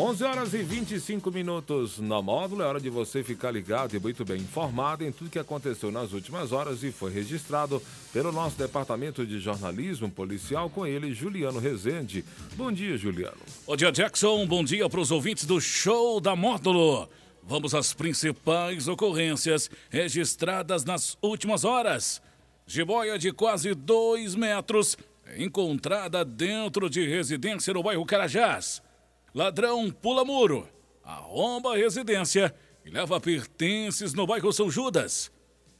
11 horas e 25 minutos na módulo. É hora de você ficar ligado e muito bem informado em tudo que aconteceu nas últimas horas e foi registrado pelo nosso departamento de jornalismo policial com ele, Juliano Rezende. Bom dia, Juliano. Bom dia, Jackson. Bom dia para os ouvintes do Show da Módulo. Vamos às principais ocorrências registradas nas últimas horas. Jiboia de quase 2 metros encontrada dentro de residência no bairro Carajás. Ladrão pula muro, arromba a residência e leva pertences no bairro São Judas.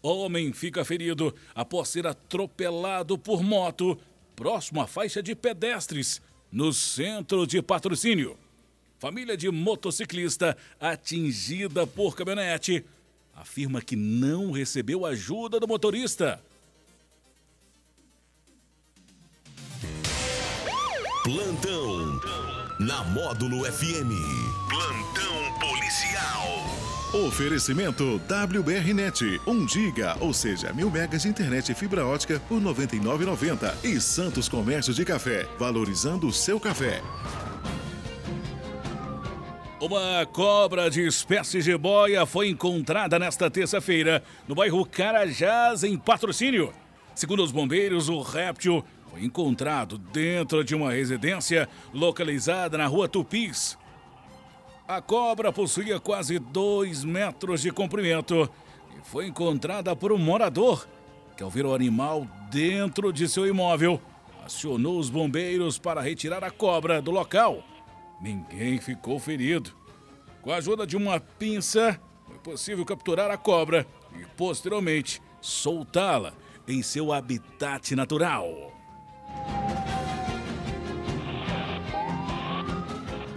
Homem fica ferido após ser atropelado por moto próximo à faixa de pedestres no centro de patrocínio. Família de motociclista atingida por caminhonete afirma que não recebeu ajuda do motorista. Plantão na Módulo FM. Plantão policial. Oferecimento WBRnet, 1 giga, ou seja, mil megas de internet e fibra ótica por R$ 99,90. E Santos Comércio de Café, valorizando o seu café. Uma cobra de espécie de boia foi encontrada nesta terça-feira no bairro Carajás, em patrocínio. Segundo os bombeiros, o réptil foi encontrado dentro de uma residência localizada na rua Tupis. A cobra possuía quase 2 metros de comprimento e foi encontrada por um morador que, ao ver o animal dentro de seu imóvel, acionou os bombeiros para retirar a cobra do local. Ninguém ficou ferido. Com a ajuda de uma pinça, foi possível capturar a cobra e, posteriormente, soltá-la em seu habitat natural.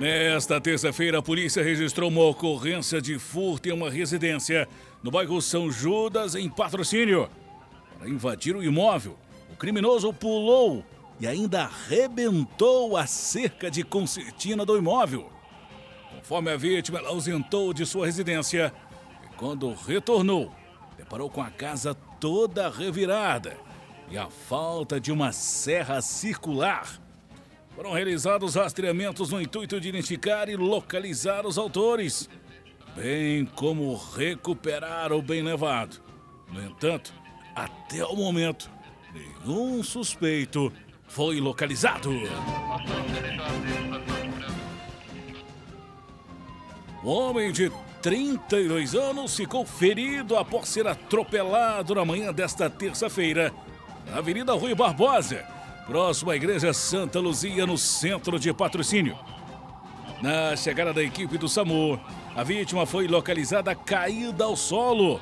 Nesta terça-feira, a polícia registrou uma ocorrência de furto em uma residência no bairro São Judas, em patrocínio. Para invadir o imóvel, o criminoso pulou e ainda arrebentou a cerca de concertina do imóvel. Conforme a vítima, ela ausentou de sua residência e, quando retornou, deparou com a casa toda revirada e a falta de uma serra circular. Foram realizados rastreamentos no intuito de identificar e localizar os autores, bem como recuperar o bem levado. No entanto, até o momento, nenhum suspeito foi localizado. Um homem de 32 anos ficou ferido após ser atropelado na manhã desta terça-feira na Avenida Rui Barbosa, próximo à Igreja Santa Luzia, no centro de patrocínio. Na chegada da equipe do SAMU, a vítima foi localizada caída ao solo.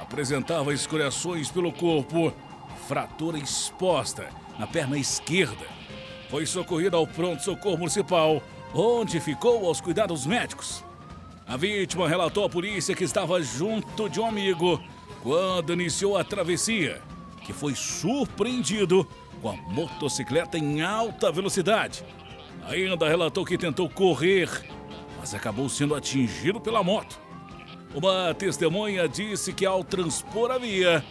Apresentava escoriações pelo corpo, fratura exposta na perna esquerda. Foi socorrida ao pronto-socorro municipal, onde ficou aos cuidados médicos. A vítima relatou à polícia que estava junto de um amigo quando iniciou a travessia que foi surpreendido com a motocicleta em alta velocidade. Ainda relatou que tentou correr, mas acabou sendo atingido pela moto. Uma testemunha disse que ao transpor a via,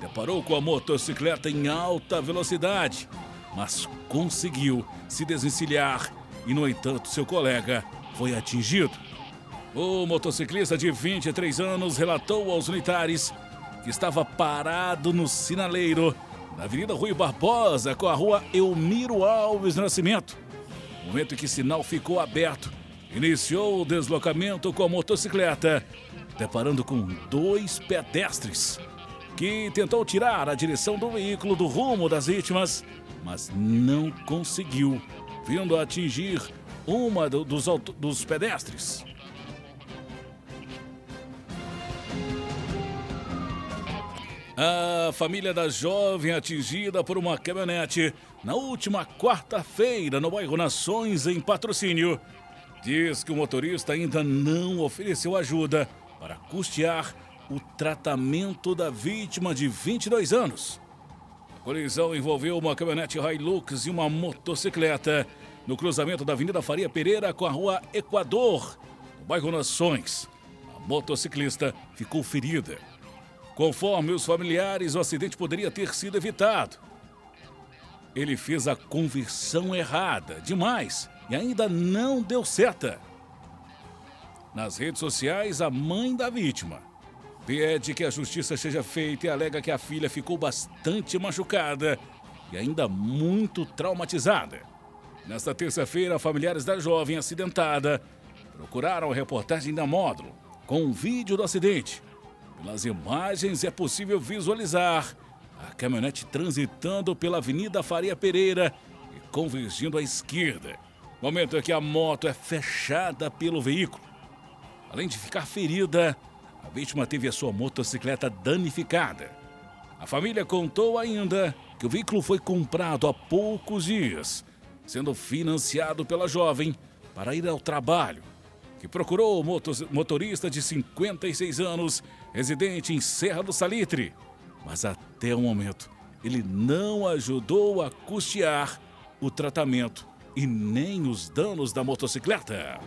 deparou com a motocicleta em alta velocidade, mas conseguiu se desencilhar e, no entanto, seu colega foi atingido. O motociclista de 23 anos relatou aos militares que estava parado no sinaleiro na Avenida Rui Barbosa com a rua Elmiro Alves Nascimento. Momento em que sinal ficou aberto, iniciou o deslocamento com a motocicleta, deparando com dois pedestres, que tentou tirar a direção do veículo do rumo das vítimas, mas não conseguiu, vindo a atingir uma dos, dos pedestres. A família da jovem atingida por uma caminhonete na última quarta-feira no bairro Nações, em patrocínio, diz que o motorista ainda não ofereceu ajuda para custear o tratamento da vítima de 22 anos. A colisão envolveu uma caminhonete Hilux e uma motocicleta no cruzamento da Avenida Faria Pereira com a rua Equador, no bairro Nações. A motociclista ficou ferida. Conforme os familiares, o acidente poderia ter sido evitado. Ele fez a conversão errada demais e ainda não deu certa. nas redes sociais a mãe da vítima. Pede que a justiça seja feita e alega que a filha ficou bastante machucada e ainda muito traumatizada. Nesta terça-feira, familiares da jovem acidentada procuraram a reportagem da Módulo com um vídeo do acidente. Pelas imagens é possível visualizar a caminhonete transitando pela Avenida Faria Pereira e convergindo à esquerda. Momento em que a moto é fechada pelo veículo. Além de ficar ferida, a vítima teve a sua motocicleta danificada. A família contou ainda que o veículo foi comprado há poucos dias, sendo financiado pela jovem para ir ao trabalho, que procurou o motorista de 56 anos, residente em Serra do Salitre, mas até o momento ele não ajudou a custear o tratamento e nem os danos da motocicleta.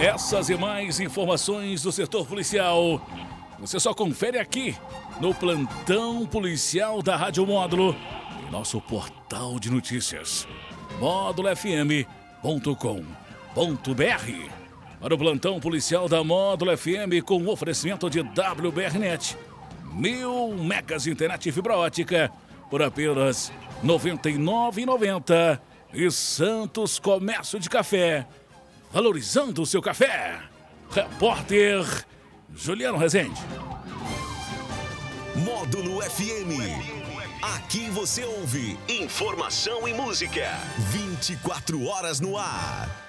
Essas e mais informações do setor policial você só confere aqui no plantão policial da Rádio Módulo e nosso portal de notícias módulofm.com.br. Para o plantão policial da Módulo FM com oferecimento de WBRnet, mil megas de internet fibra ótica por apenas R$ 99,90 e Santos Comércio de Café, valorizando o seu café. Repórter Juliano Rezende. Módulo FM. Aqui você ouve informação e música. 24 horas no ar.